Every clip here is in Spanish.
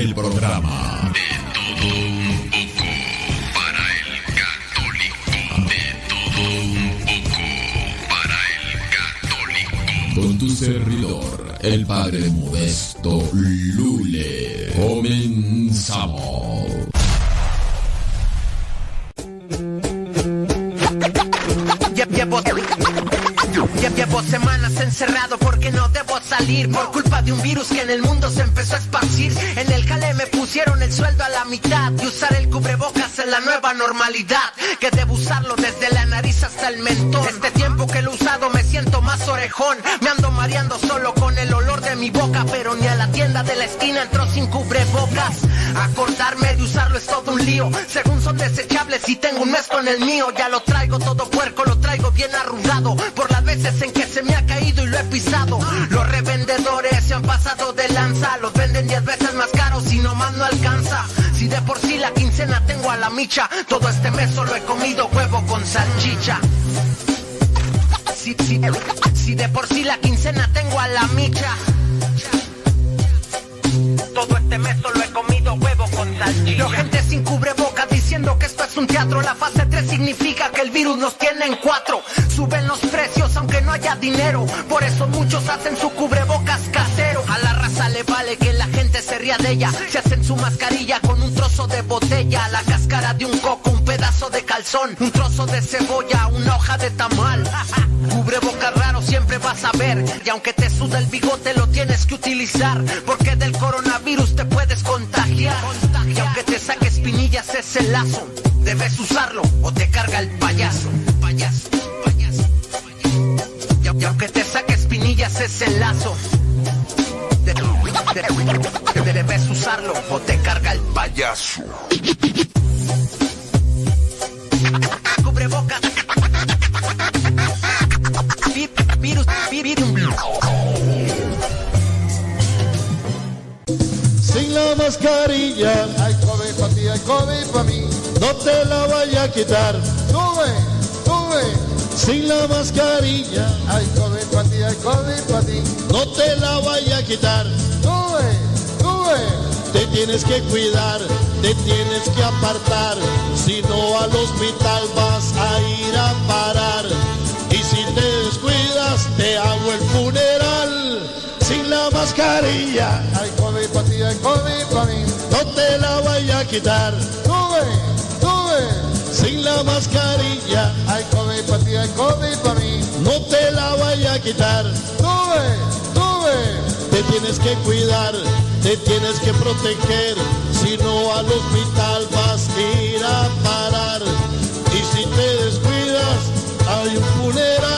el programa. Que debo usarlo desde la nariz hasta el mentón. Este tiempo que lo he usado me siento más orejón. Me ando mareando solo con el olor de mi boca, pero ni a la tienda de la esquina entró sin cubrebocas. Acordarme de usarlo es todo un lío. Según son desechables y tengo un mes con el mío, ya lo traigo todo puerco, lo traigo bien arrugado. Por las veces en que se me ha caído y lo he pisado. Revendedores micha, todo este mes solo he comido huevo con salchicha. Si, si, si de por sí la quincena tengo a la micha. Todo este mes solo he comido huevo con salchicha. Veo gente sin cubreboca diciendo que esto es un teatro. La fase 3 significa que el virus nos tiene en cuatro. Suben los precios aunque no haya dinero. Por eso muchos hacen su cubrebocas casero. A la raza le vale que la gente se ría de ella. Se hacen su mascarilla con un trozo de botella. La cáscara de un coco, un pedazo de calzón. Un trozo de cebolla, una hoja de tamal. Cubrebocas raro siempre vas a ver. Y aunque te suda el bigote, lo tienes que utilizar. Porque del coronavirus te puedes contagiar. Y aunque te saques pinillas ese lazo, debes usarlo o te carga el payaso. Payaso, payaso, payaso. Y au- y aunque te saques pinillas ese lazo, de- de- debes usarlo o te carga el payaso. Cubrebocas. Vi- Virus, vi- virus. Sin la mascarilla, hay COVID para ti, hay COVID para mí. No te la vaya a quitar. Sube, sube. Sin la mascarilla, hay COVID para ti, hay COVID para ti. No te la vaya a quitar. Te tienes que cuidar, te tienes que apartar. Si no al hospital vas a ir a parar. Y si te descuidas, te hago el funeral. Sin la mascarilla, hay COVID para ti, hay COVID para mí. No te la vaya a quitar. Sube, sube. Sin la mascarilla, hay COVID para ti, hay COVID para mí. No te la vaya a quitar. Te tienes que cuidar, te tienes que proteger. Si no al hospital vas a ir a parar. Y si te descuidas, hay un funeral.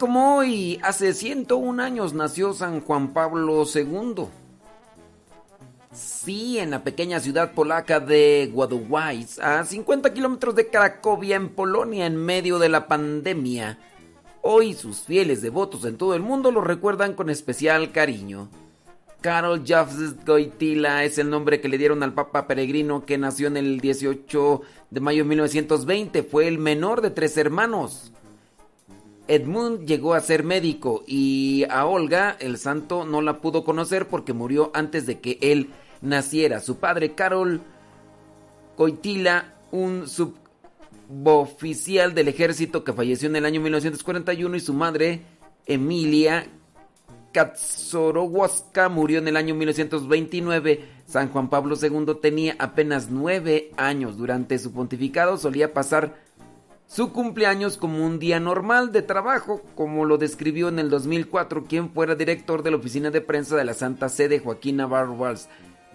Como hoy, hace 101 años, nació San Juan Pablo II. Sí, en la pequeña ciudad polaca de Wadowice, a 50 kilómetros de Cracovia, en Polonia, en medio de la pandemia. Hoy sus fieles devotos en todo el mundo lo recuerdan con especial cariño. Karol Józef Wojtyla es el nombre que le dieron al Papa Peregrino que nació en el 18 de mayo de 1920. Fue el menor de tres hermanos. Edmund llegó a ser médico y a Olga, el santo, no la pudo conocer porque murió antes de que él naciera. Su padre, Karol Wojtyla, un suboficial del ejército que falleció en el año 1941 y su madre, Emilia Katsorowoska murió en el año 1929. San Juan Pablo II tenía apenas nueve años. Durante su pontificado solía pasar su cumpleaños como un día normal de trabajo, como lo describió en el 2004 quien fuera director de la oficina de prensa de la Santa Sede, Joaquín Navarro Valls,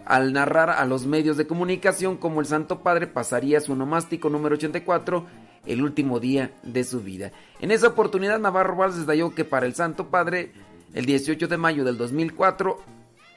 al narrar a los medios de comunicación cómo el Santo Padre pasaría su nomástico número 84 el último día de su vida. En esa oportunidad Navarro Valls detalló que para el Santo Padre el 18 de mayo del 2004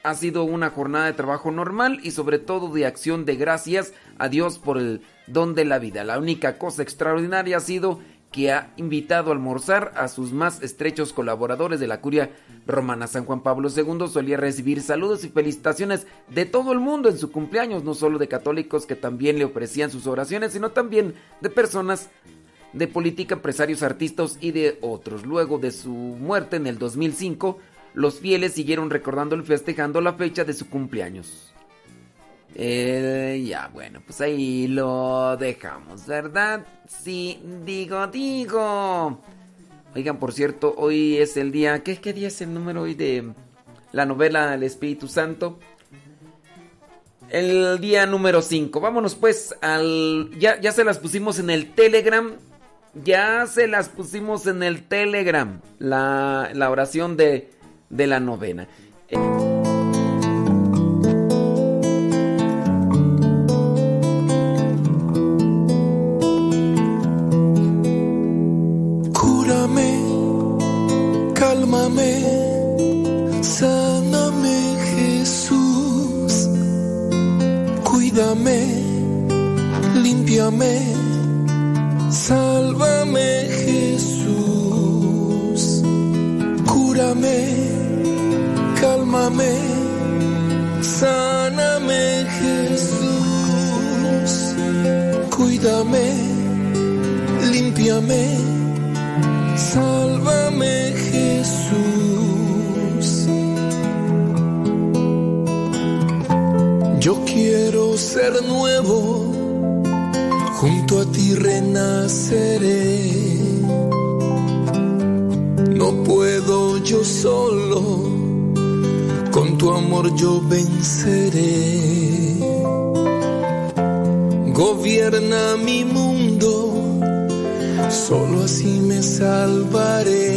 ha sido una jornada de trabajo normal y sobre todo de acción de gracias a Dios por el don de la vida. La única cosa extraordinaria ha sido que ha invitado a almorzar a sus más estrechos colaboradores de la curia romana. San Juan Pablo II solía recibir saludos y felicitaciones de todo el mundo en su cumpleaños, no solo de católicos que también le ofrecían sus oraciones, sino también de personas de política, empresarios, artistas y de otros. Luego de su muerte en el 2005, los fieles siguieron recordando y festejando la fecha de su cumpleaños. Eh, ya, bueno, pues ahí lo dejamos, ¿verdad? Sí, digo, digo. Oigan, por cierto, hoy es el día. ¿Qué, qué día es el número hoy de la novela El Espíritu Santo? El día número 5. Vámonos pues al. Ya, ya se las pusimos en el Telegram. Ya se las pusimos en el Telegram. La, la oración de, de la novena. Cúrame, cálmame, sáname Jesús, cuídame, límpiame, sálvame Jesús, cúrame, cálmame, sáname Jesús, cuídame, límpiame. Sálvame Jesús. Yo quiero ser nuevo, junto a ti renaceré. No puedo yo solo, tu amor yo venceré. Gobierna mi mundo solo así me salvaré.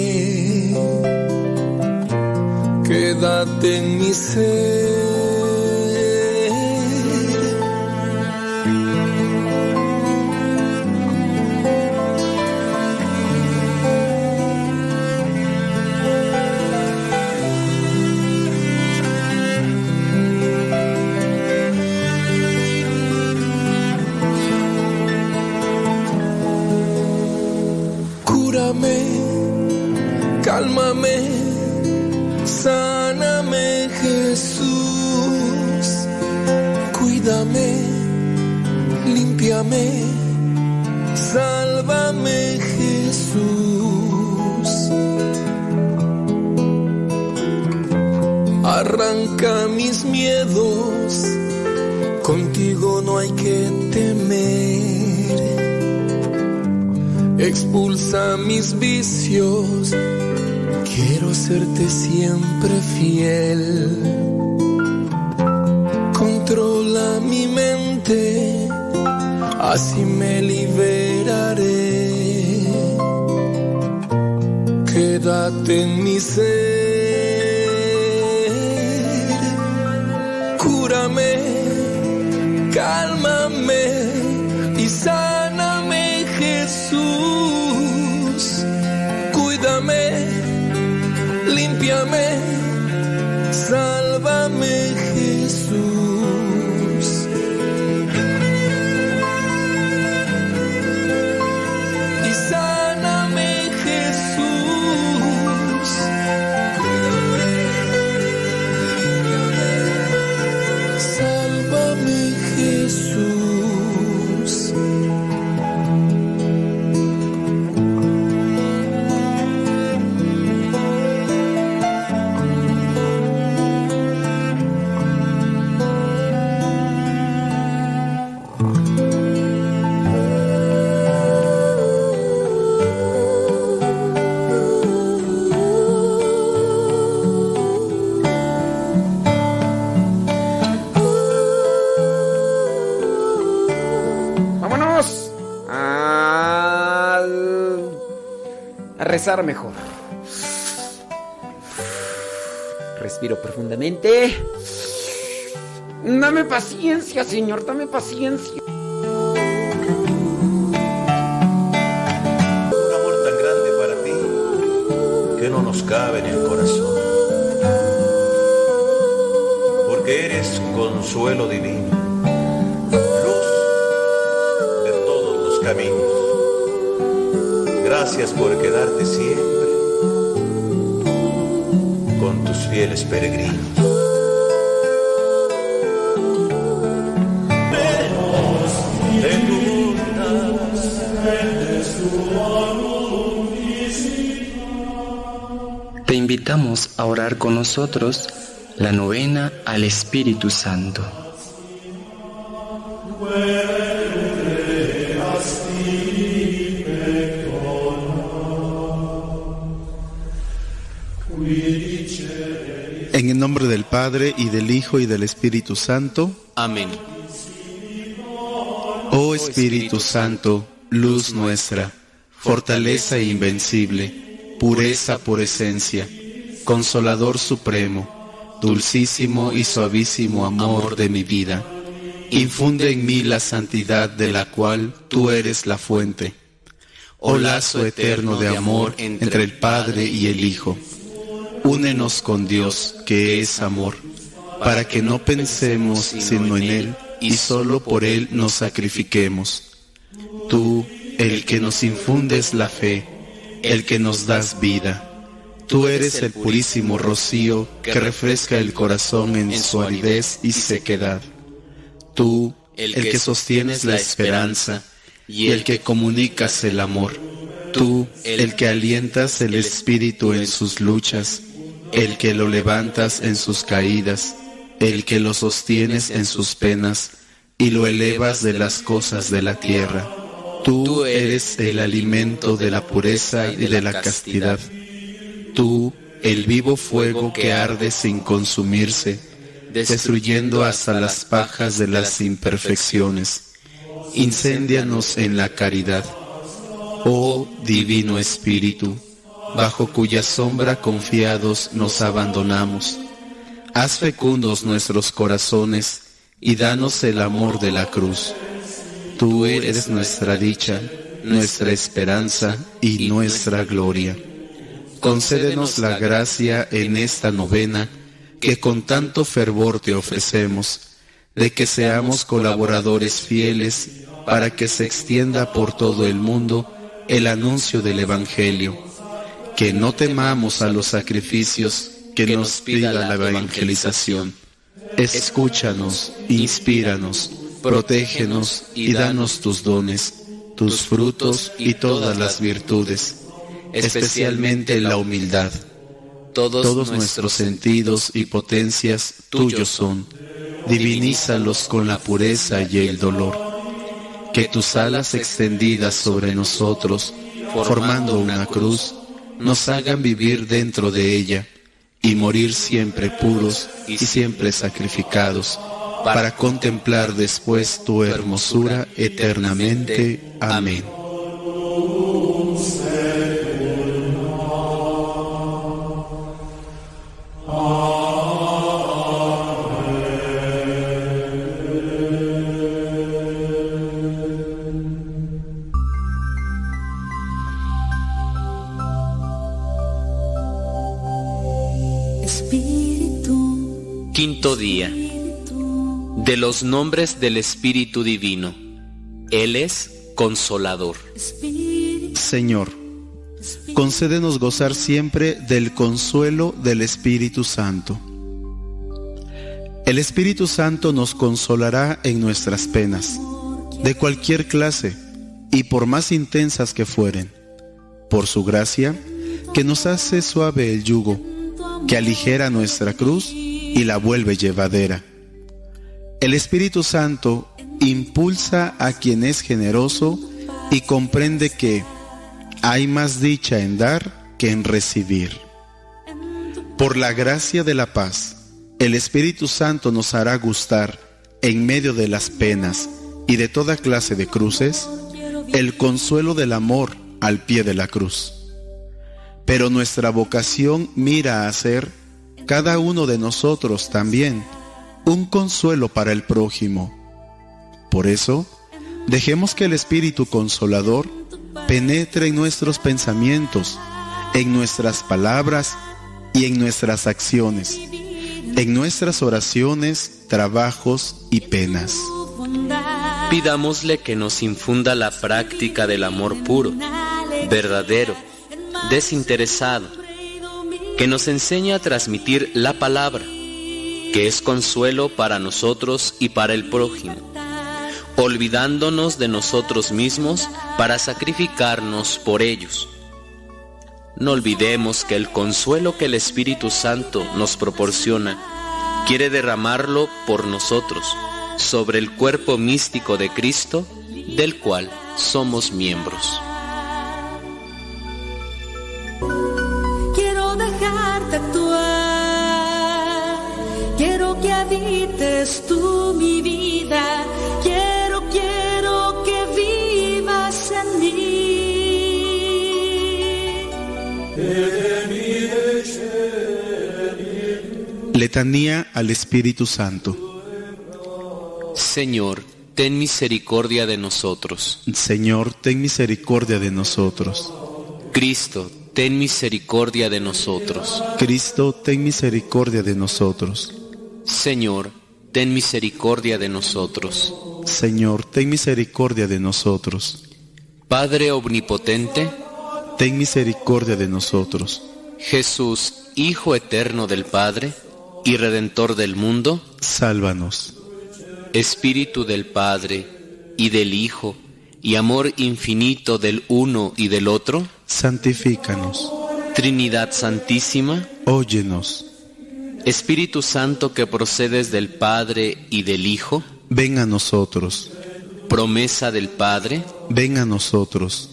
Quédate en mi ser. Serte siempre fiel. Controla mi mente, así me liberaré. Quédate en mi ser, cúrame, cálmame rezar mejor. Respiro profundamente. Dame paciencia, Señor, dame paciencia. Un amor tan grande para ti que no nos cabe en el corazón. Porque eres consuelo divino, Gracias por quedarte siempre con tus fieles peregrinos. Te invitamos a orar con nosotros la novena al Espíritu Santo. Padre y del Hijo y del Espíritu Santo. Amén. Oh Espíritu Santo, luz nuestra, fortaleza invencible, pureza por esencia, consolador supremo, dulcísimo y suavísimo amor de mi vida, infunde en mí la santidad de la cual tú eres la fuente. Oh lazo eterno de amor entre el Padre y el Hijo. Únenos con Dios, que es amor, para que no pensemos sino en Él y solo por Él nos sacrifiquemos. Tú, el que nos infundes la fe, el que nos das vida. Tú eres el purísimo rocío que refresca el corazón en su aridez y sequedad. Tú, el que sostienes la esperanza y el que comunicas el amor. Tú, el que alientas el espíritu en sus luchas, el que lo levantas en sus caídas, el que lo sostienes en sus penas y lo elevas de las cosas de la tierra. Tú eres el alimento de la pureza y de la castidad. Tú, el vivo fuego que arde sin consumirse, destruyendo hasta las pajas de las imperfecciones. Incéndianos en la caridad. Oh Divino Espíritu, bajo cuya sombra confiados nos abandonamos. Haz fecundos nuestros corazones y danos el amor de la cruz. Tú eres nuestra dicha, nuestra esperanza y nuestra gloria. Concédenos la gracia en esta novena que con tanto fervor te ofrecemos, de que seamos colaboradores fieles para que se extienda por todo el mundo el anuncio del Evangelio, que no temamos a los sacrificios que nos pida la evangelización. Escúchanos, inspíranos, protégenos y danos tus dones, tus frutos y todas las virtudes, especialmente la humildad. Todos, nuestros sentidos y potencias tuyos son. Divinízalos con la pureza y el dolor. Que tus alas extendidas sobre nosotros, formando una cruz, nos hagan vivir dentro de ella y morir siempre puros y siempre sacrificados, para contemplar después tu hermosura eternamente. Amén. Nombres del Espíritu Divino. Él es consolador. Señor, concédenos gozar siempre del consuelo del Espíritu Santo. El Espíritu Santo nos consolará en nuestras penas, de cualquier clase y por más intensas que fueren, por su gracia, que nos hace suave el yugo, que aligera nuestra cruz y la vuelve llevadera. El Espíritu Santo impulsa a quien es generoso y comprende que hay más dicha en dar que en recibir. Por la gracia de la paz, el Espíritu Santo nos hará gustar, en medio de las penas y de toda clase de cruces, el consuelo del amor al pie de la cruz. pero nuestra vocación mira a ser, cada uno de nosotros también, un consuelo para el prójimo. Por eso, dejemos que el Espíritu Consolador penetre en nuestros pensamientos, en nuestras palabras y en nuestras acciones, en nuestras oraciones, trabajos y penas. Pidámosle que nos infunda la práctica del amor puro, verdadero, desinteresado, que nos enseñe a transmitir la palabra, que es consuelo para nosotros y para el prójimo, olvidándonos de nosotros mismos para sacrificarnos por ellos. No olvidemos que el consuelo que el Espíritu Santo nos proporciona quiere derramarlo por nosotros sobre el cuerpo místico de Cristo, del cual somos miembros. Tú mi vida, quiero, quiero que vivas en mí. Letanía al Espíritu Santo. Señor, ten misericordia de nosotros. Señor, ten misericordia de nosotros. Cristo, ten misericordia de nosotros. Cristo, ten misericordia de nosotros. Señor, ten misericordia de nosotros. Señor, ten misericordia de nosotros. Padre omnipotente, ten misericordia de nosotros. Jesús, Hijo eterno del Padre y Redentor del mundo, sálvanos. Espíritu del Padre y del Hijo y amor infinito del uno y del otro, santifícanos. Trinidad Santísima, óyenos. Espíritu Santo que procedes del Padre y del Hijo, ven a nosotros. Promesa del Padre, ven a nosotros.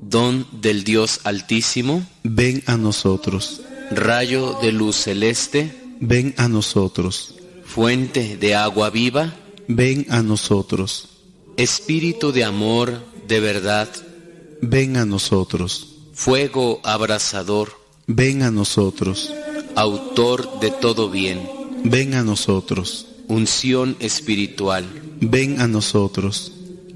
Don del Dios Altísimo, ven a nosotros. Rayo de luz celeste, ven a nosotros. Fuente de agua viva, ven a nosotros. Espíritu de amor, de verdad, ven a nosotros. Fuego abrasador, ven a nosotros. Autor de todo bien, ven a nosotros. Unción espiritual, ven a nosotros.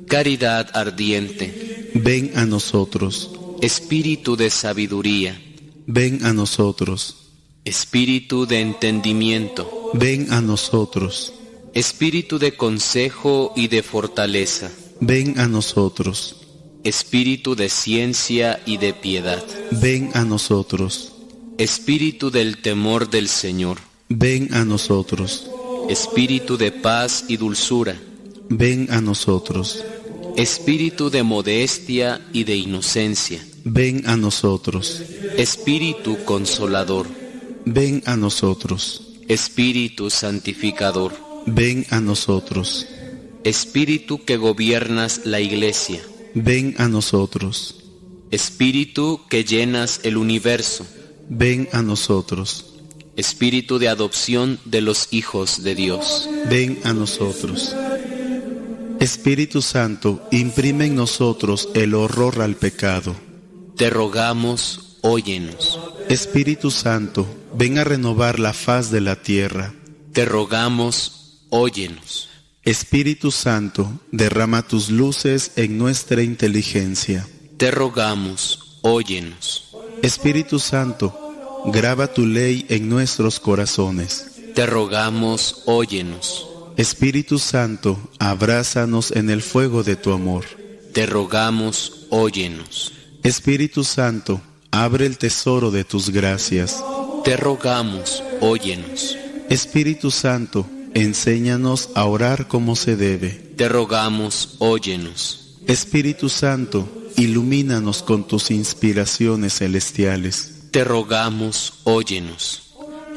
Caridad ardiente, ven a nosotros. Espíritu de sabiduría, ven a nosotros. Espíritu de entendimiento, ven a nosotros. Espíritu de consejo y de fortaleza, ven a nosotros. Espíritu de ciencia y de piedad, ven a nosotros. Espíritu del temor del Señor, ven a nosotros. Espíritu de paz y dulzura, ven a nosotros. Espíritu de modestia y de inocencia, ven a nosotros. Espíritu consolador, ven a nosotros. Espíritu santificador, ven a nosotros. Espíritu que gobiernas la iglesia, ven a nosotros. Espíritu que llenas el universo, ven a nosotros. Espíritu de adopción de los hijos de Dios, ven a nosotros. Espíritu Santo, imprime en nosotros el horror al pecado. Te rogamos, óyenos. Espíritu Santo, ven a renovar la faz de la tierra. Te rogamos, óyenos. Espíritu Santo, derrama tus luces en nuestra inteligencia. Te rogamos, óyenos. Espíritu Santo, graba tu ley en nuestros corazones. Te rogamos, óyenos. Espíritu Santo, abrázanos en el fuego de tu amor. Te rogamos, óyenos. Espíritu Santo, abre el tesoro de tus gracias. Te rogamos, óyenos. Espíritu Santo, enséñanos a orar como se debe. Te rogamos, óyenos. Espíritu Santo, ilumínanos con tus inspiraciones celestiales. Te rogamos, óyenos.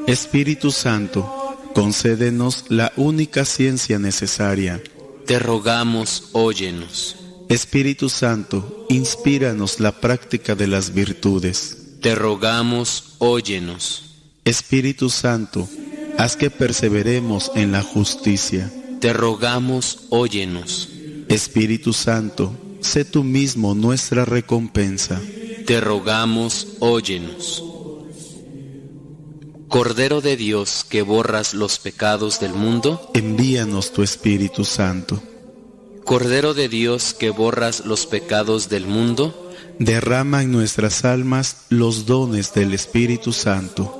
Espíritu Santo, concédenos la única ciencia necesaria. Te rogamos, óyenos. Espíritu Santo, inspíranos la práctica de las virtudes. Te rogamos, óyenos. Espíritu Santo, haz que perseveremos en la justicia. Te rogamos, óyenos. Espíritu Santo, sé tú mismo nuestra recompensa. Te rogamos, óyenos. Cordero de Dios que borras los pecados del mundo, envíanos tu Espíritu Santo. Cordero de Dios que borras los pecados del mundo, derrama en nuestras almas los dones del Espíritu Santo.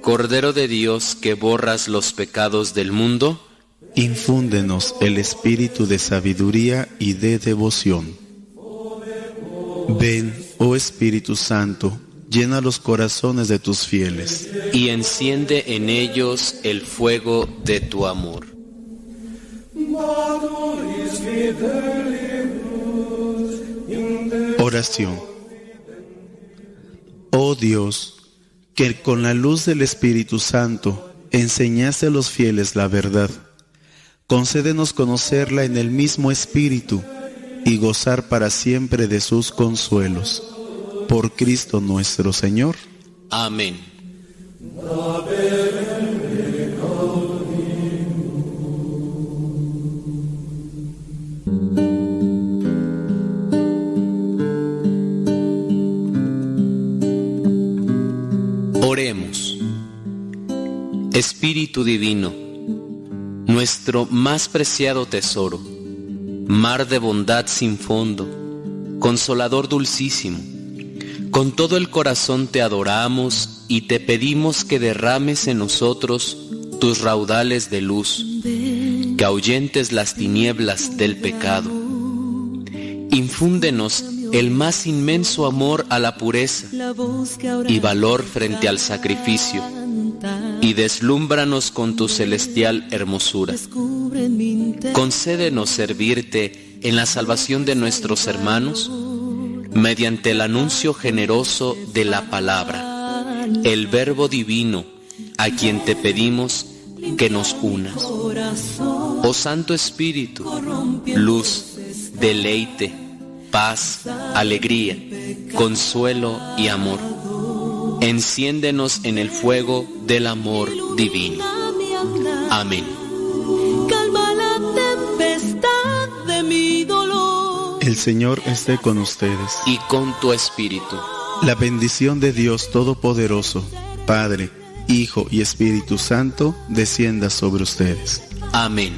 Cordero de Dios que borras los pecados del mundo, infúndenos el espíritu de sabiduría y de devoción. Ven, oh Espíritu Santo, llena los corazones de tus fieles. Y enciende en ellos el fuego de tu amor. Oración. Oh Dios, que con la luz del Espíritu Santo enseñaste a los fieles la verdad, concédenos conocerla en el mismo Espíritu y gozar para siempre de sus consuelos. Por Cristo nuestro Señor. Amén. Oremos. Espíritu Divino, nuestro más preciado tesoro, mar de bondad sin fondo, consolador dulcísimo, con todo el corazón te adoramos y te pedimos que derrames en nosotros tus raudales de luz, que ahuyentes las tinieblas del pecado. Infúndenos el más inmenso amor a la pureza y valor frente al sacrificio, y deslúmbranos con tu celestial hermosura. Concédenos servirte en la salvación de nuestros hermanos mediante el anuncio generoso de la palabra, el Verbo Divino, a quien te pedimos que nos unas. Oh Santo Espíritu, luz, deleite, paz, alegría, consuelo y amor. Enciéndenos en el fuego del amor divino. Amén. El Señor esté con ustedes. Y con tu espíritu. La bendición de Dios Todopoderoso, Padre, Hijo y Espíritu Santo, descienda sobre ustedes. Amén.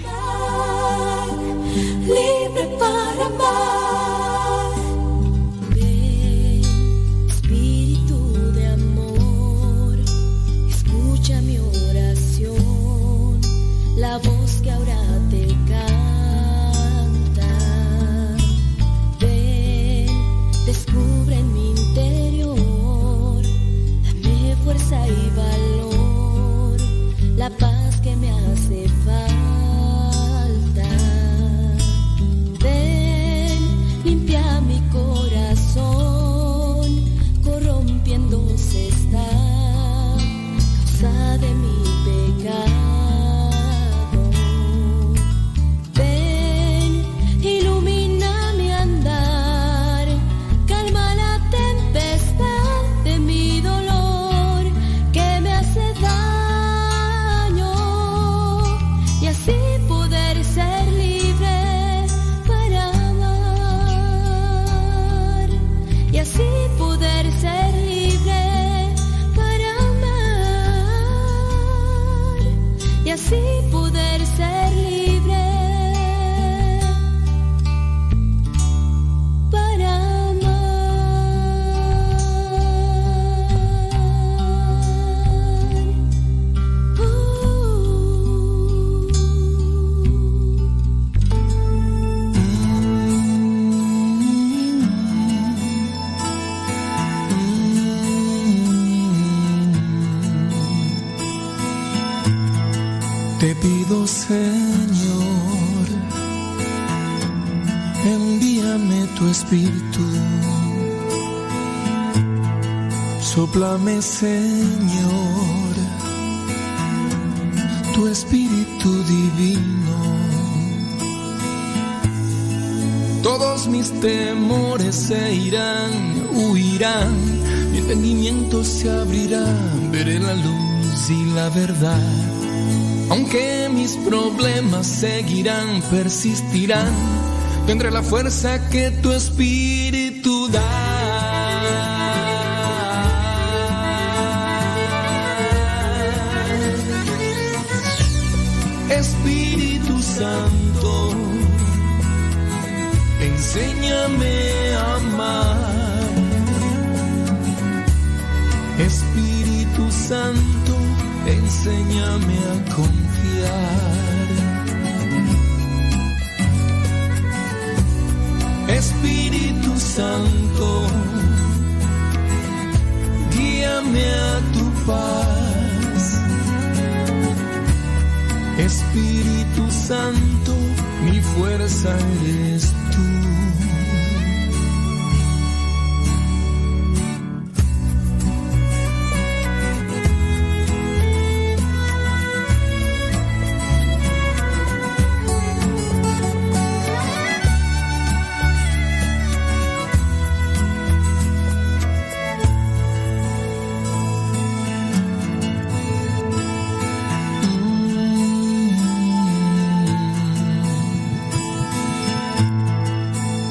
Te pido, Señor, envíame tu espíritu. Soplame, Señor, tu espíritu divino. Todos mis temores se irán, huirán, mi entendimiento se abrirá, veré la luz y la verdad. Aunque mis problemas seguirán, persistirán, tendré la fuerza que tu espíritu da. Espíritu Santo, enséñame a amar. Espíritu Santo, enséñame a comer. Espíritu Santo, guíame a tu paz. Espíritu Santo, mi fuerza eres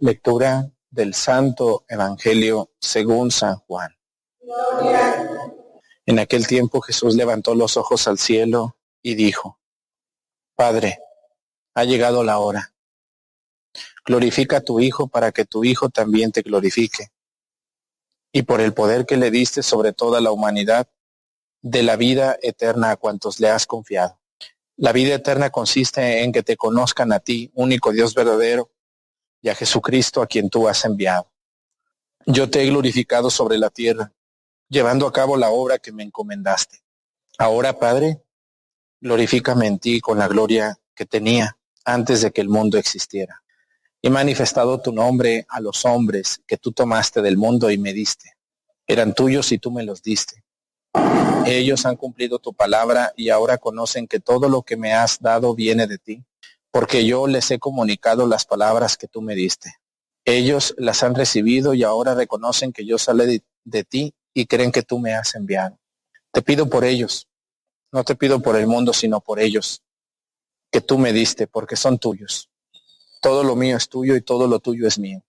Lectura del Santo Evangelio según San Juan. En aquel tiempo Jesús levantó los ojos al cielo y dijo, Padre, ha llegado la hora. Glorifica a tu Hijo para que tu Hijo también te glorifique. Y por el poder que le diste sobre toda la humanidad, de la vida eterna a cuantos le has confiado. La vida eterna consiste en que te conozcan a ti, único Dios verdadero, y a Jesucristo a quien tú has enviado. Yo te he glorificado sobre la tierra, llevando a cabo la obra que me encomendaste. Ahora, Padre, glorifícame en ti con la gloria que tenía antes de que el mundo existiera. He manifestado tu nombre a los hombres que tú tomaste del mundo y me diste. Eran tuyos y tú me los diste. Ellos han cumplido tu palabra y ahora conocen que todo lo que me has dado viene de ti, porque yo les he comunicado las palabras que tú me diste. Ellos las han recibido y ahora reconocen que yo salí de, de ti y creen que tú me has enviado. Te pido por ellos, no te pido por el mundo, sino por ellos, que tú me diste, porque son tuyos. Todo lo mío es tuyo y todo lo tuyo es mío.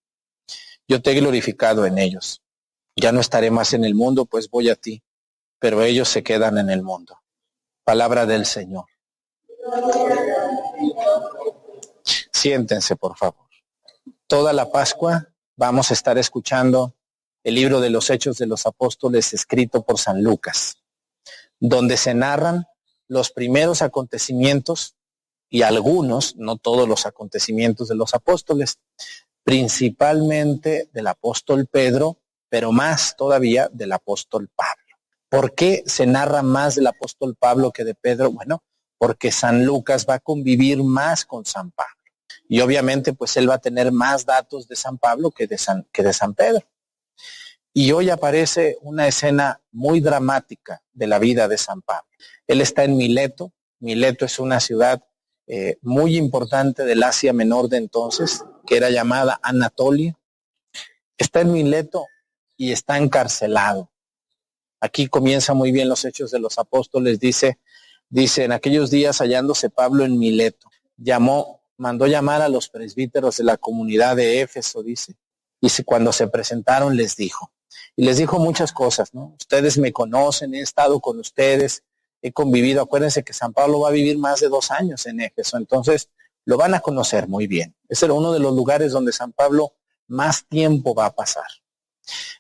Yo te he glorificado en ellos. Ya no estaré más en el mundo, pues voy a ti, pero ellos se quedan en el mundo. Palabra del Señor. Siéntense, por favor. Toda la Pascua vamos a estar escuchando el libro de los Hechos de los Apóstoles escrito por San Lucas, donde se narran los primeros acontecimientos y algunos, no todos los acontecimientos de los apóstoles, principalmente del apóstol Pedro, pero más todavía del apóstol Pablo. ¿Por qué se narra más del apóstol Pablo que de Pedro? Bueno, porque San Lucas va a convivir más con San Pablo. Y obviamente pues él va a tener más datos de San Pablo que de San, que de San Pedro. Y hoy aparece una escena muy dramática de la vida de San Pablo. Él está en Mileto. Mileto es una ciudad eh, muy importante del Asia Menor de entonces, que era llamada Anatolia. Está en Mileto y está encarcelado. Aquí comienza muy bien los hechos de los apóstoles. Dice, dice, en aquellos días hallándose Pablo en Mileto, llamó, mandó llamar a los presbíteros de la comunidad de Éfeso, dice. Y cuando se presentaron les dijo, y les dijo muchas cosas, ¿no? Ustedes me conocen, he estado con ustedes, he convivido. Acuérdense que San Pablo va a vivir más de dos años en Éfeso, entonces lo van a conocer muy bien. Ese era uno de los lugares donde San Pablo más tiempo va a pasar.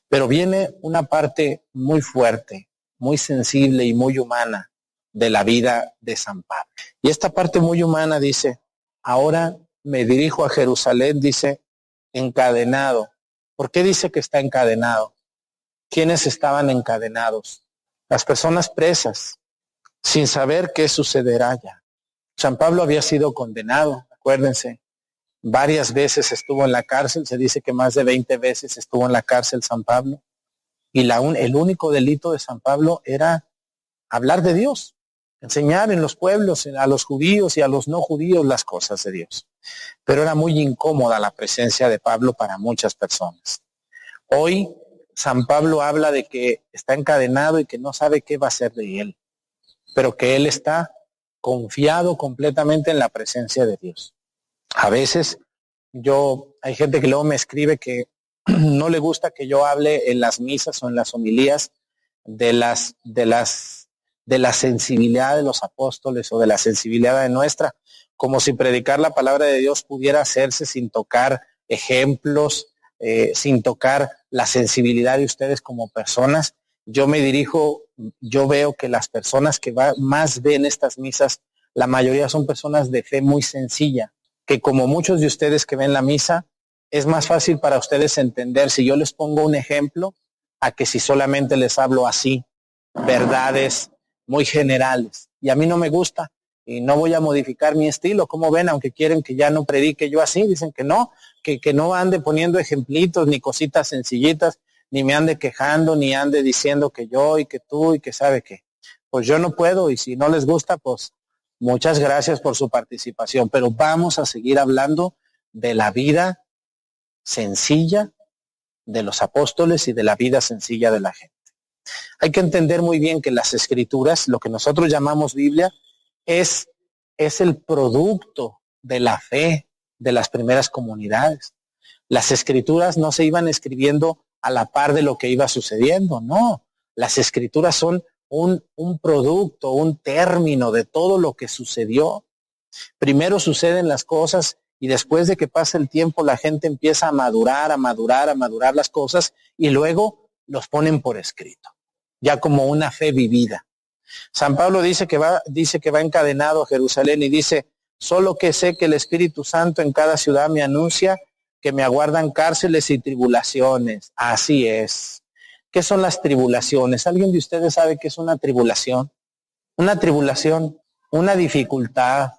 Pero viene una parte muy fuerte, muy sensible y muy humana de la vida de San Pablo. Y esta parte muy humana dice, ahora me dirijo a Jerusalén, dice, encadenado. ¿Por qué dice que está encadenado? ¿Quiénes estaban encadenados? Las personas presas, sin saber qué sucederá ya. San Pablo había sido condenado, acuérdense, varias veces estuvo en la cárcel, se dice que más de 20 veces estuvo en la cárcel San Pablo, y la el único delito de San Pablo era hablar de Dios, enseñar en los pueblos, a los judíos y a los no judíos las cosas de Dios. Pero era muy incómoda la presencia de Pablo para muchas personas. Hoy San Pablo habla de que está encadenado y que no sabe qué va a ser de él, pero que él está confiado completamente en la presencia de Dios. A veces yo, hay gente que luego me escribe que no le gusta que yo hable en las misas o en las homilías de las, de las, de la sensibilidad de los apóstoles o de la sensibilidad de nuestra, como si predicar la palabra de Dios pudiera hacerse sin tocar ejemplos, eh, sin tocar la sensibilidad de ustedes como personas. Yo me dirijo, yo veo que las personas que más ven estas misas, la mayoría son personas de fe muy sencilla, que como muchos de ustedes que ven la misa, es más fácil para ustedes entender si yo les pongo un ejemplo a que si solamente les hablo así, verdades muy generales. Y a mí no me gusta y no voy a modificar mi estilo. Como ven, aunque quieren que ya no predique yo así, dicen que no, que, que no ande poniendo ejemplitos ni cositas sencillitas, ni me ande quejando, ni ande diciendo que yo y que tú y que sabe que. Pues yo no puedo y si no les gusta, pues muchas gracias por su participación. Pero vamos a seguir hablando de la vida sencilla de los apóstoles y de la vida sencilla de la gente. Hay que entender muy bien que las escrituras, lo que nosotros llamamos Biblia, es, es el producto de la fe de las primeras comunidades. Las escrituras no se iban escribiendo a la par de lo que iba sucediendo, no. Las escrituras son un, un producto, un término de todo lo que sucedió. Primero suceden las cosas y después de que pasa el tiempo la gente empieza a madurar, a madurar, a madurar las cosas y luego los ponen por escrito, ya como una fe vivida. San Pablo dice que va, dice que va encadenado a Jerusalén y dice, solo que sé que el Espíritu Santo en cada ciudad me anuncia que me aguardan cárceles y tribulaciones. Así es. ¿Qué son las tribulaciones? ¿Alguien de ustedes sabe qué es una tribulación? Una tribulación, una dificultad,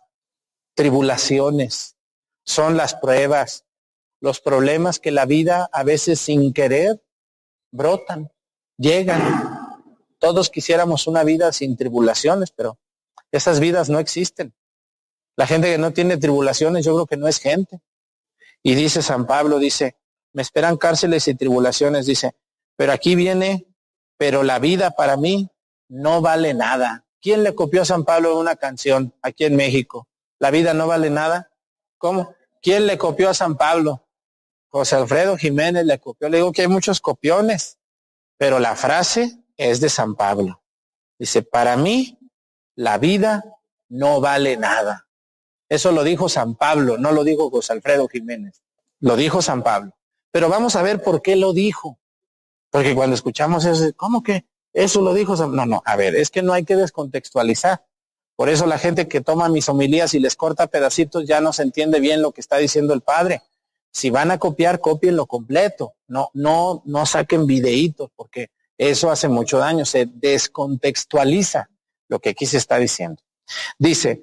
tribulaciones, son las pruebas, los problemas que la vida a veces sin querer brotan, llegan. Todos quisiéramos una vida sin tribulaciones, pero esas vidas no existen. La gente que no tiene tribulaciones, yo creo que no es gente. Y dice San Pablo, dice, me esperan cárceles y tribulaciones, dice, pero aquí viene, pero la vida para mí no vale nada. ¿Quién le copió a San Pablo una canción aquí en México? La vida no vale nada. ¿Cómo? ¿Quién le copió a San Pablo? José Alfredo Jiménez le copió. Le digo que hay muchos copiones, pero la frase es de San Pablo. Dice, para mí la vida no vale nada. Eso lo dijo San Pablo, no lo dijo José Alfredo Jiménez. Lo dijo San Pablo. Pero vamos a ver por qué lo dijo. Porque cuando escuchamos eso, ¿cómo que eso lo dijo San No, no, a ver, es que no hay que descontextualizar. Por eso la gente que toma mis homilías y les corta pedacitos ya no se entiende bien lo que está diciendo el Padre. Si van a copiar, copien lo completo. No, no, no saquen videitos, porque Eso hace mucho daño, se descontextualiza lo que aquí se está diciendo. Dice,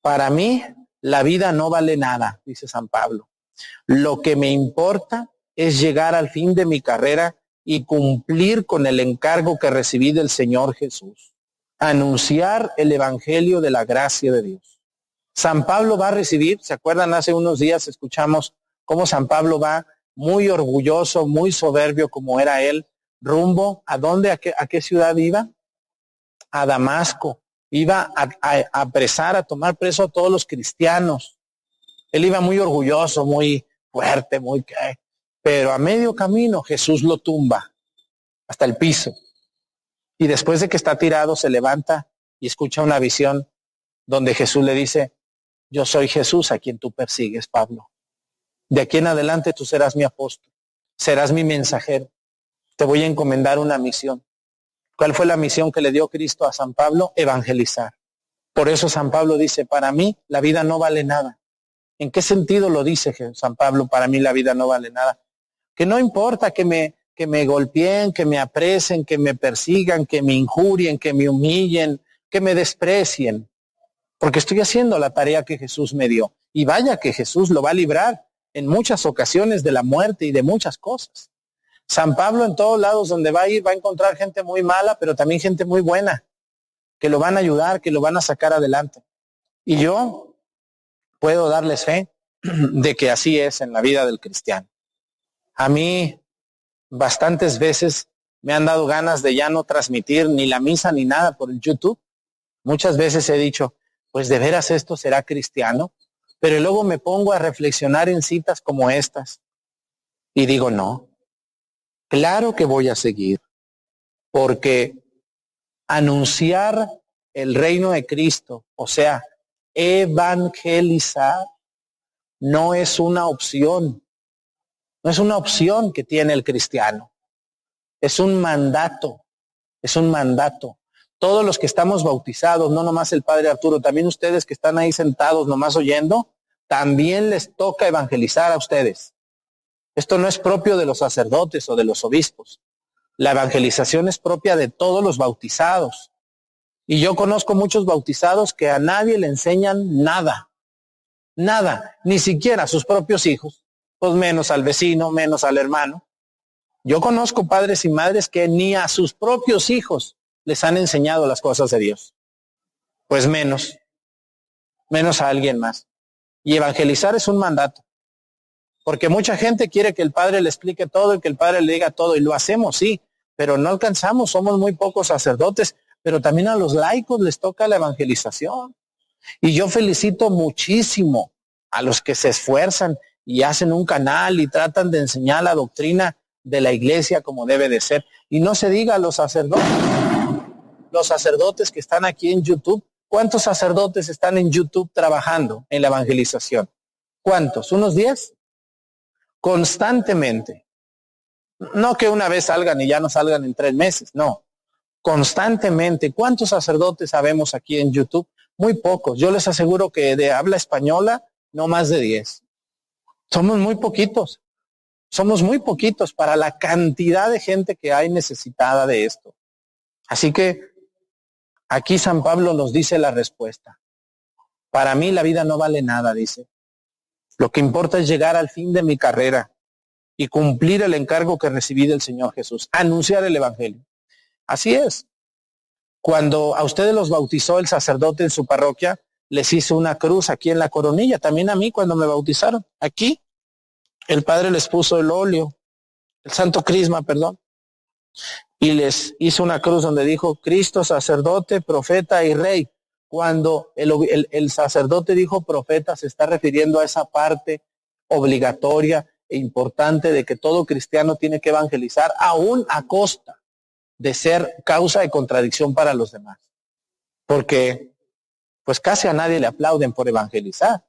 para mí la vida no vale nada, dice San Pablo. Lo que me importa es llegar al fin de mi carrera y cumplir con el encargo que recibí del Señor Jesús. Anunciar el Evangelio de la gracia de Dios. San Pablo va a recibir, ¿se acuerdan? Hace unos días escuchamos cómo San Pablo va muy orgulloso, muy soberbio como era él, rumbo a dónde, a qué, ciudad iba? A Damasco. Iba a, a, a apresar, a tomar preso a todos los cristianos. Él iba muy orgulloso, muy fuerte, muy pero a medio camino Jesús lo tumba hasta el piso. Y después de que está tirado, se levanta y escucha una visión donde Jesús le dice, yo soy Jesús a quien tú persigues, Pablo. De aquí en adelante tú serás mi apóstol, serás mi mensajero. Te voy a encomendar una misión. ¿Cuál fue la misión que le dio Cristo a San Pablo? Evangelizar. Por eso San Pablo dice, para mí la vida no vale nada. ¿En qué sentido lo dice San Pablo? Para mí la vida no vale nada que no importa que me, que me golpeen, que me apresen, que me persigan, que me injurien, que me humillen, que me desprecien, porque estoy haciendo la tarea que Jesús me dio. Y vaya que Jesús lo va a librar en muchas ocasiones de la muerte y de muchas cosas. San Pablo en todos lados donde va a ir va a encontrar gente muy mala, pero también gente muy buena, que lo van a ayudar, que lo van a sacar adelante. Y yo puedo darles fe de que así es en la vida del cristiano. A mí bastantes veces me han dado ganas de ya no transmitir ni la misa ni nada por el YouTube. Muchas veces he dicho, pues de veras esto será cristiano, pero luego me pongo a reflexionar en citas como estas y digo, no, claro que voy a seguir, porque anunciar el reino de Cristo, o sea, evangelizar, no es una opción, no es una opción que tiene el cristiano. Es un mandato. Es un mandato. Todos los que estamos bautizados, no nomás el Padre Arturo, también ustedes que están ahí sentados nomás oyendo, también les toca evangelizar a ustedes. Esto no es propio de los sacerdotes o de los obispos. La evangelización es propia de todos los bautizados. Y yo conozco muchos bautizados que a nadie le enseñan nada. Nada, ni siquiera a sus propios hijos pues menos al vecino, menos al hermano. Yo conozco padres y madres que ni a sus propios hijos les han enseñado las cosas de Dios. Pues menos, menos a alguien más. Y evangelizar es un mandato. Porque mucha gente quiere que el padre le explique todo y que el padre le diga todo. Y lo hacemos, sí, pero no alcanzamos. Somos muy pocos sacerdotes, pero también a los laicos les toca la evangelización. Y yo felicito muchísimo a los que se esfuerzan y hacen un canal y tratan de enseñar la doctrina de la iglesia como debe de ser. Y no se diga a los sacerdotes, los sacerdotes que están aquí en YouTube, ¿cuántos sacerdotes están en YouTube trabajando en la evangelización? ¿Cuántos? ¿Unos diez? Constantemente. No que una vez salgan y ya no salgan en tres meses, no. Constantemente. ¿Cuántos sacerdotes sabemos aquí en YouTube? Muy pocos. Yo les aseguro que de habla española, no más de diez. Somos muy poquitos. Somos muy poquitos para la cantidad de gente que hay necesitada de esto. Así que aquí San Pablo nos dice la respuesta. Para mí la vida no vale nada, dice. Lo que importa es llegar al fin de mi carrera y cumplir el encargo que recibí del Señor Jesús, anunciar el Evangelio. Así es. Cuando a ustedes los bautizó el sacerdote en su parroquia, les hizo una cruz aquí en la coronilla, también a mí cuando me bautizaron. Aquí el Padre les puso el óleo, el Santo Crisma, perdón, y les hizo una cruz donde dijo Cristo, sacerdote, profeta y rey. Cuando el, el sacerdote dijo profeta, se está refiriendo a esa parte obligatoria e importante de que todo cristiano tiene que evangelizar, aún a costa de ser causa de contradicción para los demás. Porque pues casi a nadie le aplauden por evangelizar.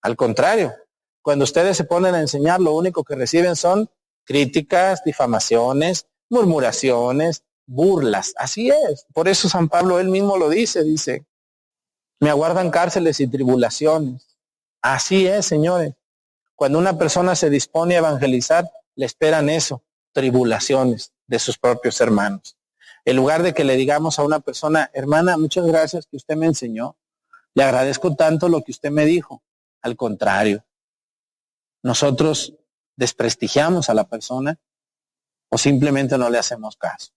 Al contrario, cuando ustedes se ponen a enseñar, lo único que reciben son críticas, difamaciones, murmuraciones, burlas. Así es. Por eso San Pablo él mismo lo dice, dice, me aguardan cárceles y tribulaciones. Así es, señores. Cuando una persona se dispone a evangelizar, le esperan eso. tribulaciones de sus propios hermanos. En lugar de que le digamos a una persona, hermana, muchas gracias que usted me enseñó, le agradezco tanto lo que usted me dijo. Al contrario, nosotros desprestigiamos a la persona o simplemente no le hacemos caso.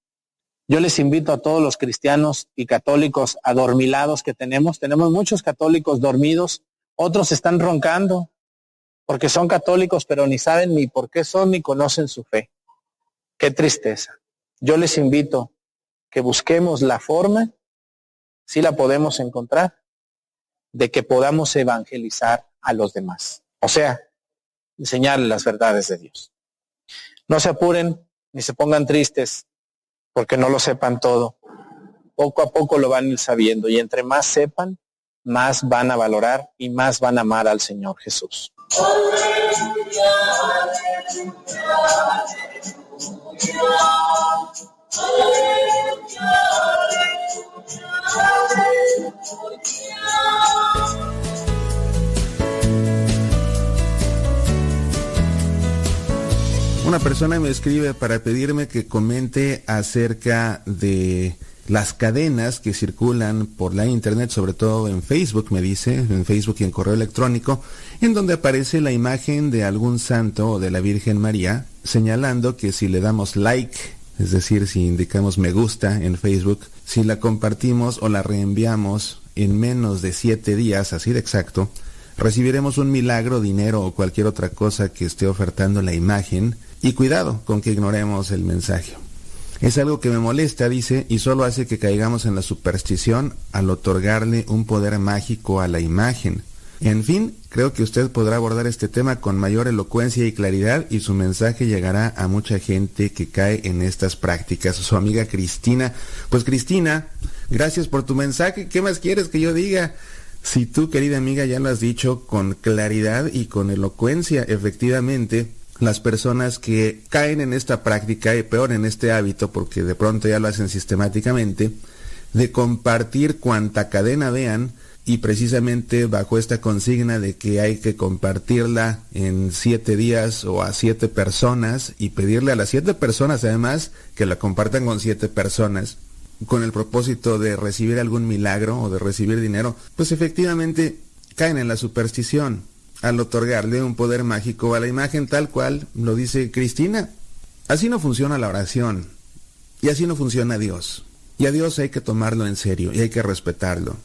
Yo les invito a todos los cristianos y católicos adormilados que tenemos, tenemos muchos católicos dormidos, otros están roncando porque son católicos pero ni saben ni por qué son ni conocen su fe. Qué tristeza. Yo les invito que busquemos la forma, si la podemos encontrar, de que podamos evangelizar a los demás. O sea, enseñarles las verdades de Dios. No se apuren ni se pongan tristes porque no lo sepan todo. Poco a poco lo van a ir sabiendo y entre más sepan, más van a valorar y más van a amar al Señor Jesús. Una persona me escribe para pedirme que comente acerca de las cadenas que circulan por la internet, sobre todo en Facebook, me dice, en Facebook y en correo electrónico, en donde aparece la imagen de algún santo o de la Virgen María, señalando que si le damos like, es decir, si indicamos me gusta en Facebook, si la compartimos o la reenviamos en menos de siete días, así de exacto, recibiremos un milagro, dinero o cualquier otra cosa que esté ofertando la imagen, y cuidado con que ignoremos el mensaje. Es algo que me molesta, dice, y solo hace que caigamos en la superstición al otorgarle un poder mágico a la imagen. En fin, creo que usted podrá abordar este tema con mayor elocuencia y claridad y su mensaje llegará a mucha gente que cae en estas prácticas. Su amiga Cristina. Pues Cristina, gracias por tu mensaje. ¿Qué más quieres que yo diga? Si tú, querida amiga, ya lo has dicho con claridad y con elocuencia, efectivamente, las personas que caen en esta práctica y peor en este hábito, porque de pronto ya lo hacen sistemáticamente, de compartir cuanta cadena vean y precisamente bajo esta consigna de que hay que compartirla en siete días o a siete personas y pedirle a las siete personas además que la compartan con siete personas con el propósito de recibir algún milagro o de recibir dinero, pues efectivamente caen en la superstición al otorgarle un poder mágico a la imagen tal cual lo dice Cristina. Así no funciona la oración y así no funciona Dios. Y a Dios hay que tomarlo en serio y hay que respetarlo.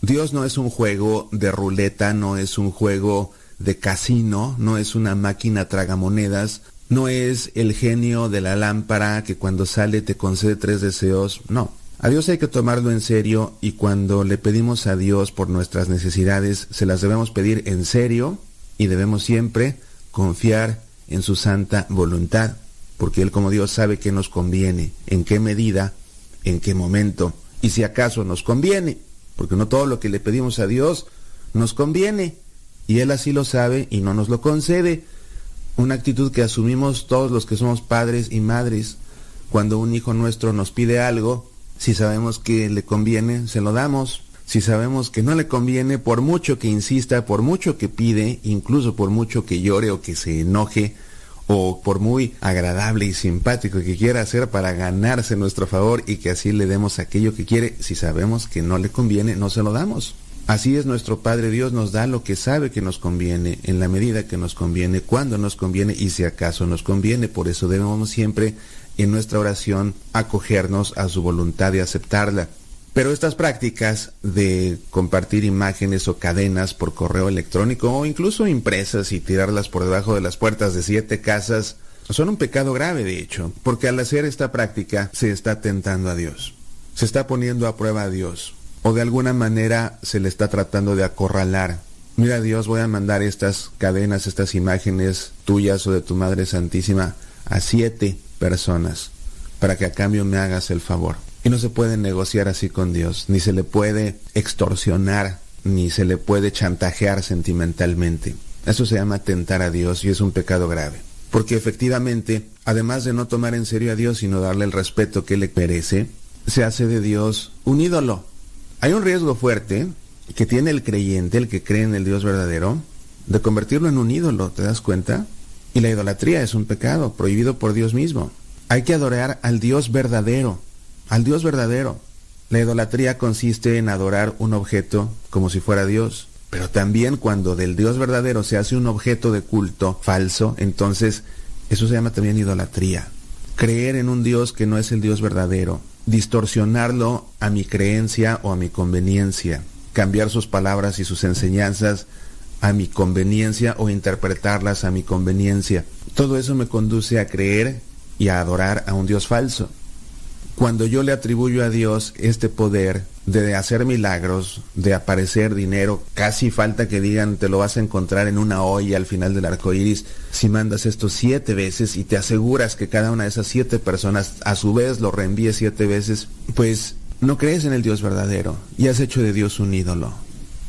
Dios no es un juego de ruleta, no es un juego de casino, no es una máquina tragamonedas, no es el genio de la lámpara que cuando sale te concede tres deseos, no. A Dios hay que tomarlo en serio y cuando le pedimos a Dios por nuestras necesidades, se las debemos pedir en serio y debemos siempre confiar en su santa voluntad, porque Él como Dios sabe qué nos conviene, en qué medida, en qué momento, y si acaso nos conviene, porque no todo lo que le pedimos a Dios nos conviene, y Él así lo sabe y no nos lo concede. Una actitud que asumimos todos los que somos padres y madres. Cuando un hijo nuestro nos pide algo, si sabemos que le conviene, se lo damos. Si sabemos que no le conviene, por mucho que insista, por mucho que pide, incluso por mucho que llore o que se enoje, o por muy agradable y simpático que quiera hacer para ganarse nuestro favor y que así le demos aquello que quiere, si sabemos que no le conviene, no se lo damos. Así es nuestro Padre Dios, nos da lo que sabe que nos conviene, en la medida que nos conviene, cuando nos conviene y si acaso nos conviene. Por eso debemos siempre en nuestra oración acogernos a su voluntad y aceptarla. Pero estas prácticas de compartir imágenes o cadenas por correo electrónico o incluso impresas y tirarlas por debajo de las puertas de siete casas son un pecado grave de hecho, porque al hacer esta práctica se está tentando a Dios, se está poniendo a prueba a Dios o de alguna manera se le está tratando de acorralar. Mira Dios, voy a mandar estas cadenas, estas imágenes tuyas o de tu Madre Santísima a siete personas para que a cambio me hagas el favor. Y no se puede negociar así con Dios, ni se le puede extorsionar, ni se le puede chantajear sentimentalmente. Eso se llama tentar a Dios y es un pecado grave. Porque efectivamente, además de no tomar en serio a Dios y no darle el respeto que le merece, se hace de Dios un ídolo. Hay un riesgo fuerte que tiene el creyente, el que cree en el Dios verdadero, de convertirlo en un ídolo, ¿te das cuenta? Y la idolatría es un pecado prohibido por Dios mismo. Hay que adorar al Dios verdadero, al Dios verdadero. La idolatría consiste en adorar un objeto como si fuera Dios. Pero también cuando del Dios verdadero se hace un objeto de culto falso, entonces eso se llama también idolatría. Creer en un Dios que no es el Dios verdadero, distorsionarlo a mi creencia o a mi conveniencia, cambiar sus palabras y sus enseñanzas a mi conveniencia o interpretarlas a mi conveniencia. Todo eso me conduce a creer y a adorar a un Dios falso. Cuando yo le atribuyo a Dios este poder de hacer milagros, de aparecer dinero, casi falta que digan te lo vas a encontrar en una olla al final del arco iris, si mandas esto siete veces y te aseguras que cada una de esas siete personas a su vez lo reenvíe siete veces, pues no crees en el Dios verdadero y has hecho de Dios un ídolo.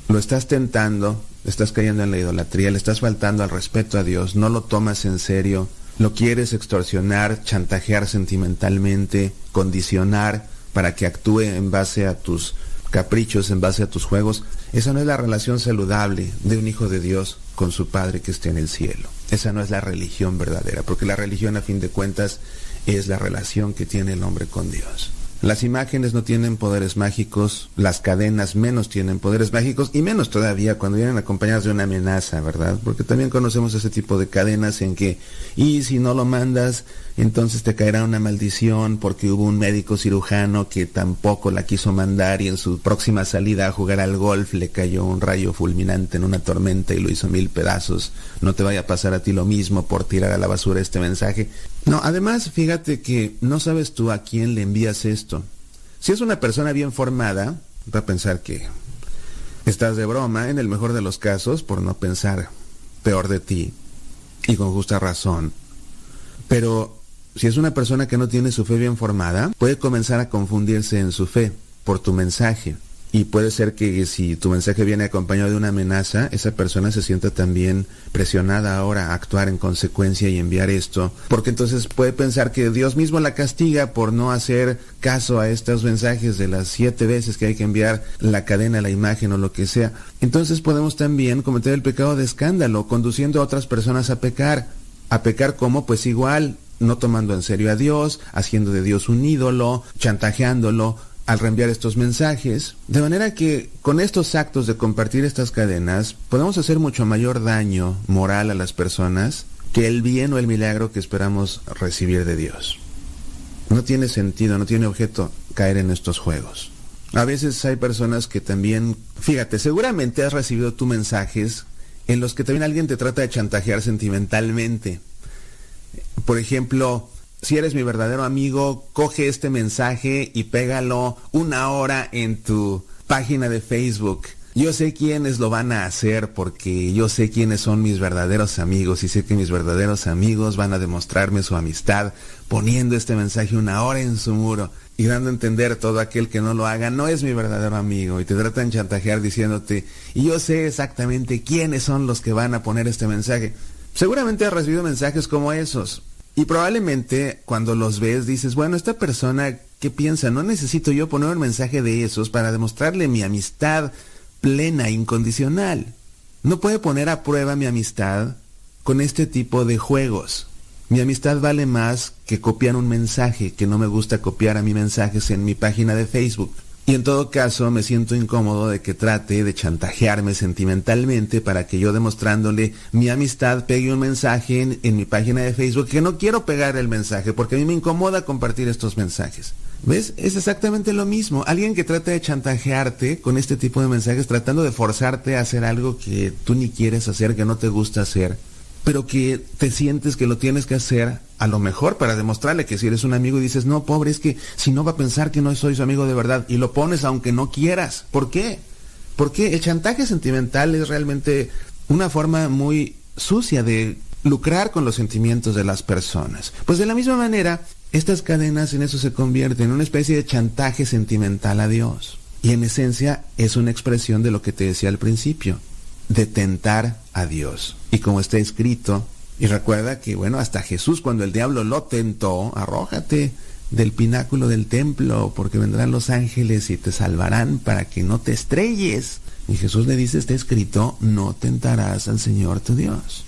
Lo estás tentando, estás cayendo en la idolatría, le estás faltando al respeto a Dios, no lo tomas en serio, lo quieres extorsionar, chantajear sentimentalmente, condicionar para que actúe en base a tus caprichos, en base a tus juegos. Esa no es la relación saludable de un hijo de Dios con su Padre que esté en el cielo. Esa no es la religión verdadera, porque la religión a fin de cuentas es la relación que tiene el hombre con Dios. Las imágenes no tienen poderes mágicos, las cadenas menos tienen poderes mágicos y menos todavía cuando vienen acompañadas de una amenaza, ¿verdad? Porque también conocemos ese tipo de cadenas en que, y si no lo mandas, entonces te caerá una maldición porque hubo un médico cirujano que tampoco la quiso mandar y en su próxima salida a jugar al golf le cayó un rayo fulminante en una tormenta y lo hizo mil pedazos. No te vaya a pasar a ti lo mismo por tirar a la basura este mensaje. No, además, fíjate que no sabes tú a quién le envías esto. Si es una persona bien formada, va a pensar que estás de broma, en el mejor de los casos, por no pensar peor de ti, y con justa razón. Pero si es una persona que no tiene su fe bien formada, puede comenzar a confundirse en su fe por tu mensaje. Y puede ser que si tu mensaje viene acompañado de una amenaza, esa persona se sienta también presionada ahora a actuar en consecuencia y enviar esto, porque entonces puede pensar que Dios mismo la castiga por no hacer caso a estos mensajes de las siete veces que hay que enviar la cadena, la imagen o lo que sea. Entonces podemos también cometer el pecado de escándalo, conduciendo a otras personas a pecar. A pecar como pues igual, no tomando en serio a Dios, haciendo de Dios un ídolo, chantajeándolo, al reenviar estos mensajes, de manera que con estos actos de compartir estas cadenas podemos hacer mucho mayor daño moral a las personas que el bien o el milagro que esperamos recibir de Dios. No tiene sentido, no tiene objeto caer en estos juegos. A veces hay personas que también, fíjate, seguramente has recibido tus mensajes en los que también alguien te trata de chantajear sentimentalmente. Por ejemplo, si eres mi verdadero amigo, coge este mensaje y pégalo una hora en tu página de Facebook. Yo sé quiénes lo van a hacer porque yo sé quiénes son mis verdaderos amigos y sé que mis verdaderos amigos van a demostrarme su amistad poniendo este mensaje una hora en su muro y dando a entender todo aquel que no lo haga no es mi verdadero amigo y te tratan de chantajear diciéndote y yo sé exactamente quiénes son los que van a poner este mensaje. Seguramente has recibido mensajes como esos, y probablemente cuando los ves dices, bueno, esta persona, ¿qué piensa? No necesito yo poner un mensaje de esos para demostrarle mi amistad plena, incondicional. No puede poner a prueba mi amistad con este tipo de juegos. Mi amistad vale más que copiar un mensaje, que no me gusta copiar a mis mensajes en mi página de Facebook. Y en todo caso me siento incómodo de que trate de chantajearme sentimentalmente para que yo demostrándole mi amistad pegue un mensaje en, mi página de Facebook que no quiero pegar el mensaje porque a mí me incomoda compartir estos mensajes. ¿Ves? Es exactamente lo mismo. Alguien que trata de chantajearte con este tipo de mensajes tratando de forzarte a hacer algo que tú ni quieres hacer, que no te gusta hacer pero que te sientes que lo tienes que hacer a lo mejor para demostrarle que si eres un amigo y dices, no, pobre, es que si no va a pensar que no soy su amigo de verdad y lo pones aunque no quieras. ¿Por qué? Porque el chantaje sentimental es realmente una forma muy sucia de lucrar con los sentimientos de las personas. Pues de la misma manera, estas cadenas en eso se convierten en una especie de chantaje sentimental a Dios. Y en esencia es una expresión de lo que te decía al principio de tentar a Dios. Y como está escrito, y recuerda que, bueno, hasta Jesús cuando el diablo lo tentó, arrójate del pináculo del templo, porque vendrán los ángeles y te salvarán para que no te estrelles. Y Jesús le dice, está escrito, no tentarás al Señor tu Dios.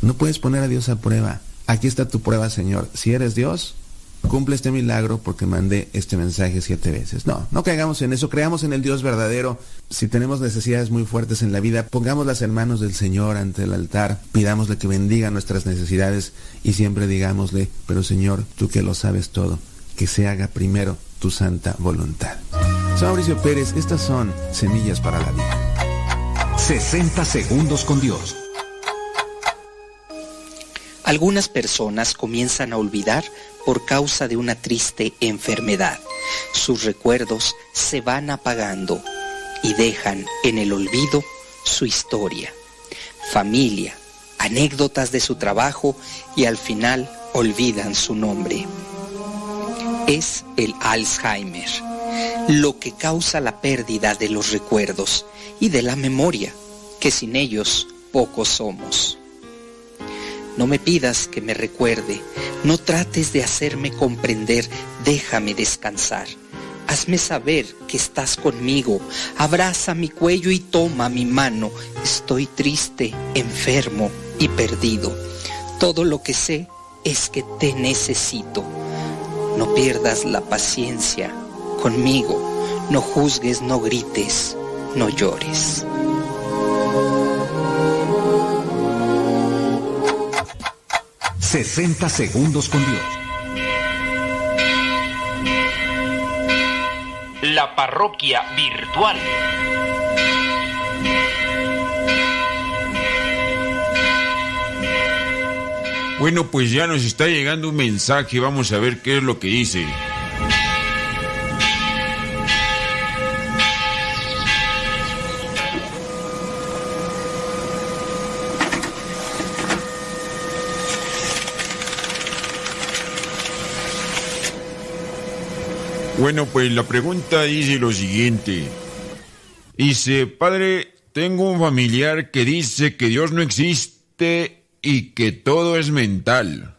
No puedes poner a Dios a prueba. Aquí está tu prueba, Señor. Si eres Dios, cumple este milagro porque mandé este mensaje siete veces. No, no caigamos en eso, creamos en el Dios verdadero. Si tenemos necesidades muy fuertes en la vida, pongámoslas en manos del Señor ante el altar, pidámosle que bendiga nuestras necesidades y siempre digámosle, pero Señor, tú que lo sabes todo, que se haga primero tu santa voluntad. Soy Mauricio Pérez, estas son Semillas para la Vida. 60 segundos con Dios. Algunas personas comienzan a olvidar por causa de una triste enfermedad. Sus recuerdos se van apagando y dejan en el olvido su historia, familia, anécdotas de su trabajo y al final olvidan su nombre. Es el Alzheimer, lo que causa la pérdida de los recuerdos y de la memoria, que sin ellos pocos somos. No me pidas que me recuerde, no trates de hacerme comprender, déjame descansar. Hazme saber que estás conmigo, abraza mi cuello y toma mi mano. Estoy triste, enfermo y perdido. Todo lo que sé es que te necesito. No pierdas la paciencia conmigo, no juzgues, no grites, no llores. 60 segundos con Dios. La parroquia virtual. Bueno, pues ya nos está llegando un mensaje, vamos a ver qué es lo que dice. Bueno, pues la pregunta dice lo siguiente. Dice, padre, tengo un familiar que dice que Dios no existe y que todo es mental.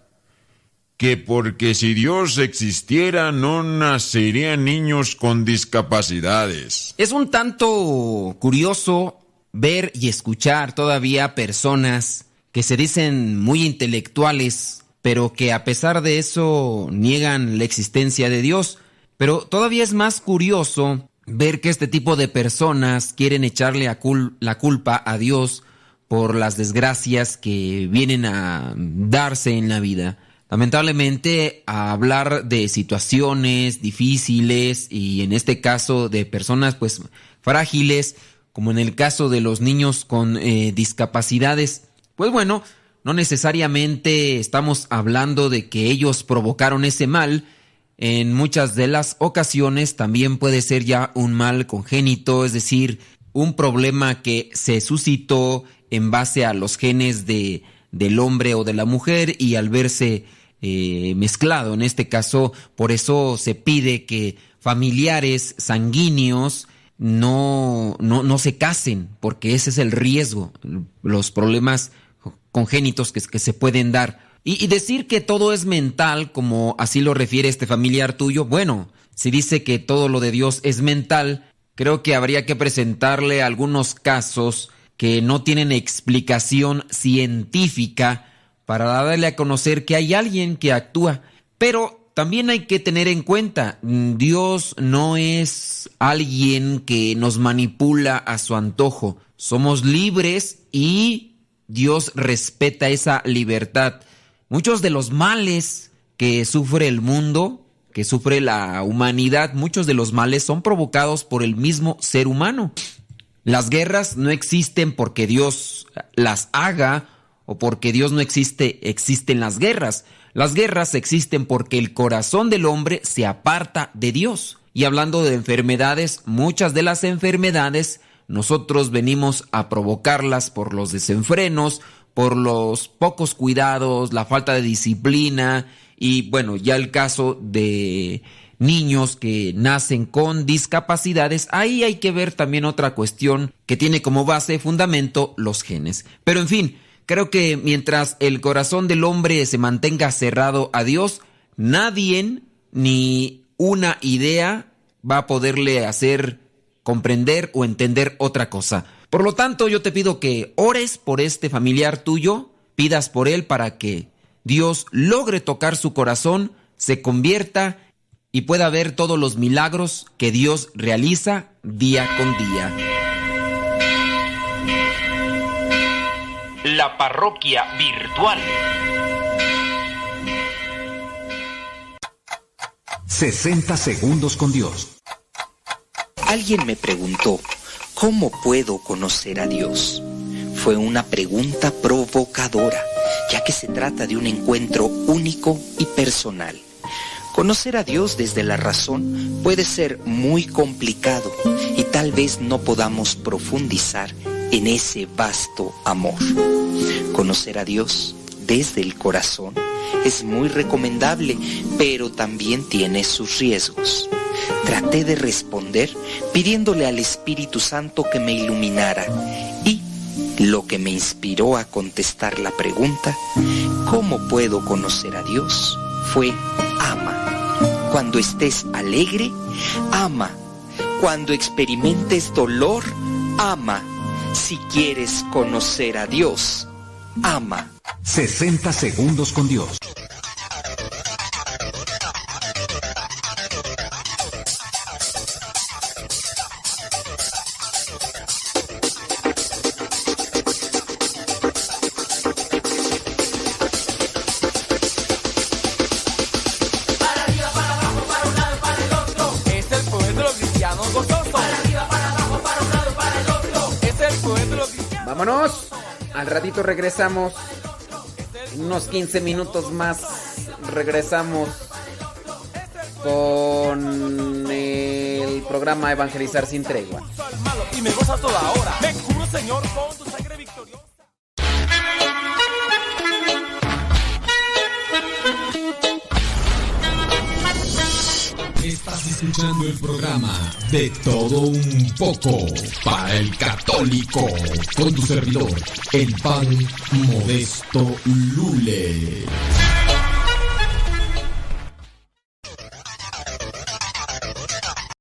Que porque si Dios existiera no nacerían niños con discapacidades. Es un tanto curioso ver y escuchar todavía personas que se dicen muy intelectuales, pero que a pesar de eso niegan la existencia de Dios. Pero todavía es más curioso ver que este tipo de personas quieren echarle la culpa a Dios por las desgracias que vienen a darse en la vida. Lamentablemente, a hablar de situaciones difíciles y en este caso de personas pues frágiles, como en el caso de los niños con eh, discapacidades, pues bueno, no necesariamente estamos hablando de que ellos provocaron ese mal, en muchas de las ocasiones también puede ser ya un mal congénito, es decir, un problema que se suscitó en base a los genes de, del hombre o de la mujer y al verse eh, mezclado. En este caso, por eso se pide que familiares sanguíneos no, no, no se casen, porque ese es el riesgo, los problemas congénitos que, que se pueden dar. Y, decir que todo es mental, como así lo refiere este familiar tuyo, bueno, si dice que todo lo de Dios es mental, creo que habría que presentarle algunos casos que no tienen explicación científica para darle a conocer que hay alguien que actúa. Pero también hay que tener en cuenta, Dios no es alguien que nos manipula a su antojo. Somos libres y Dios respeta esa libertad. Muchos de los males que sufre el mundo, que sufre la humanidad, muchos de los males son provocados por el mismo ser humano. Las guerras no existen porque Dios las haga o porque Dios no existe, existen las guerras. Las guerras existen porque el corazón del hombre se aparta de Dios. Y hablando de enfermedades, muchas de las enfermedades nosotros venimos a provocarlas por los desenfrenos, por los pocos cuidados, la falta de disciplina y bueno, ya el caso de niños que nacen con discapacidades, ahí hay que ver también otra cuestión que tiene como base, fundamento, los genes. Pero en fin, creo que mientras el corazón del hombre se mantenga cerrado a Dios, nadie ni una idea va a poderle hacer comprender o entender otra cosa. Por lo tanto, yo te pido que ores por este familiar tuyo, pidas por él para que Dios logre tocar su corazón, se convierta y pueda ver todos los milagros que Dios realiza día con día. La parroquia virtual. 60 segundos con Dios. Alguien me preguntó, ¿cómo puedo conocer a Dios? Fue una pregunta provocadora, ya que se trata de un encuentro único y personal. Conocer a Dios desde la razón puede ser muy complicado y tal vez no podamos profundizar en ese vasto amor. Conocer a Dios desde el corazón es muy recomendable, pero también tiene sus riesgos. Traté de responder pidiéndole al Espíritu Santo que me iluminara y lo que me inspiró a contestar la pregunta, ¿cómo puedo conocer a Dios? fue ama. Cuando estés alegre, ama. Cuando experimentes dolor, ama. Si quieres conocer a Dios, ama. 60 segundos con Dios. Regresamos. Unos 15 minutos más regresamos con el programa Evangelizar sin tregua. Escuchando el programa De Todo Un Poco para el Católico con tu servidor, el Padre Modesto Lule.